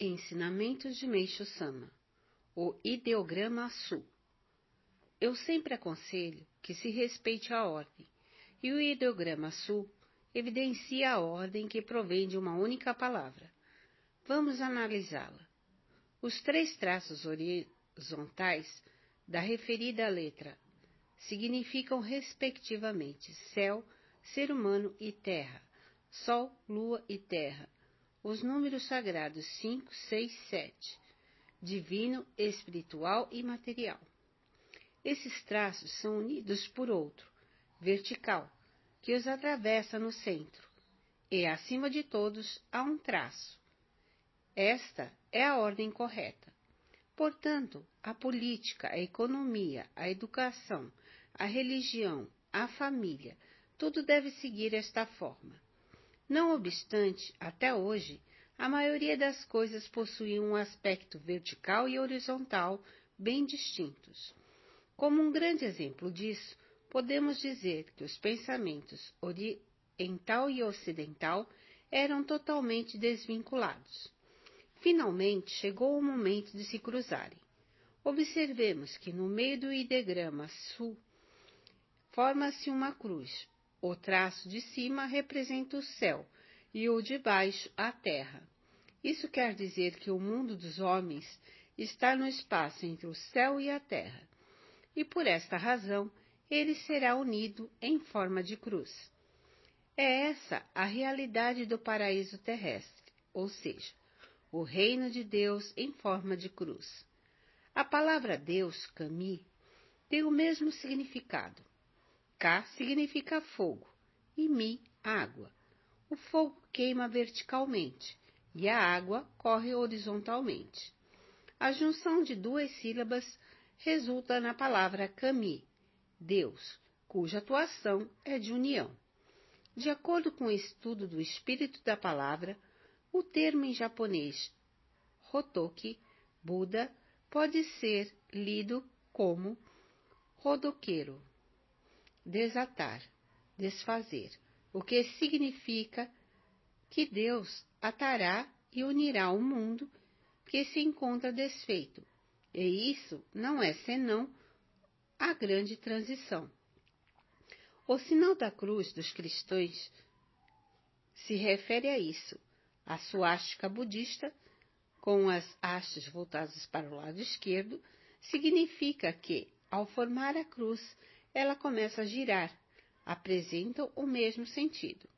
Ensinamentos de Meixo Sama O Ideograma Sul Eu sempre aconselho que se respeite a ordem, e o ideograma Sul evidencia a ordem que provém de uma única palavra. Vamos analisá-la. Os três traços horizontais da referida letra significam, respectivamente, céu, ser humano e terra, sol, lua e terra. Os números sagrados 5, 6, 7, divino, espiritual e material. Esses traços são unidos por outro, vertical, que os atravessa no centro, e acima de todos há um traço. Esta é a ordem correta. Portanto, a política, a economia, a educação, a religião, a família, tudo deve seguir esta forma. Não obstante, até hoje, a maioria das coisas possui um aspecto vertical e horizontal bem distintos. Como um grande exemplo disso, podemos dizer que os pensamentos oriental e ocidental eram totalmente desvinculados. Finalmente chegou o momento de se cruzarem. Observemos que no meio do idegrama sul forma-se uma cruz. O traço de cima representa o céu e o de baixo a terra. Isso quer dizer que o mundo dos homens está no espaço entre o céu e a terra e por esta razão ele será unido em forma de cruz. É essa a realidade do paraíso terrestre, ou seja, o reino de Deus em forma de cruz. A palavra Deus, Kami, tem o mesmo significado. Ka significa fogo e Mi, água. O fogo queima verticalmente e a água corre horizontalmente. A junção de duas sílabas resulta na palavra kami, Deus, cuja atuação é de união. De acordo com o estudo do espírito da palavra, o termo em japonês Hotoki, Buda, pode ser lido como rodoqueiro, desatar, desfazer, o que significa que Deus atará e unirá o mundo que se encontra desfeito, e isso não é senão a grande transição. O sinal da cruz dos cristãos se refere a isso. A suástica budista, com as hastes voltadas para o lado esquerdo, significa que, ao formar a cruz, ela começa a girar, apresentam o mesmo sentido.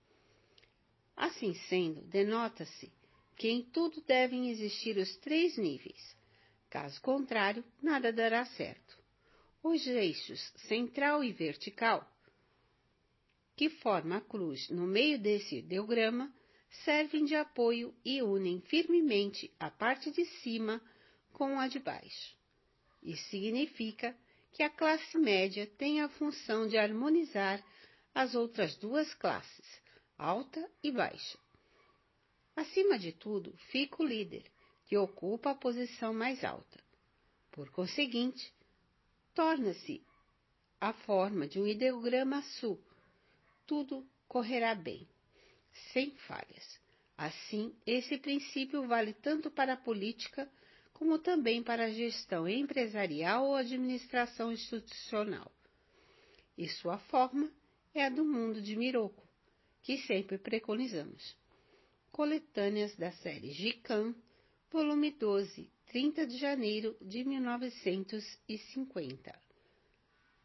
Assim sendo, denota-se que em tudo devem existir os três níveis, Caso contrário, nada dará certo. Os eixos central e vertical, que formam a cruz no meio desse ideograma, servem de apoio e unem firmemente a parte de cima com a de baixo. Isso significa que a classe média tem a função de harmonizar as outras duas classes, alta e baixa. Acima de tudo, fica o líder, que ocupa a posição mais alta. Por conseguinte, torna-se a forma de um ideograma sul. Tudo correrá bem, sem falhas. Assim, esse princípio vale tanto para a política como também para a gestão empresarial ou administração institucional. E sua forma é a do mundo de Miroco, que sempre preconizamos. Coletâneas da série Gikan volume 12, 30 de janeiro de 1950.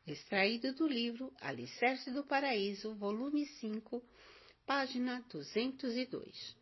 Extraído do livro Alicerce do Paraíso, volume 5, página 202.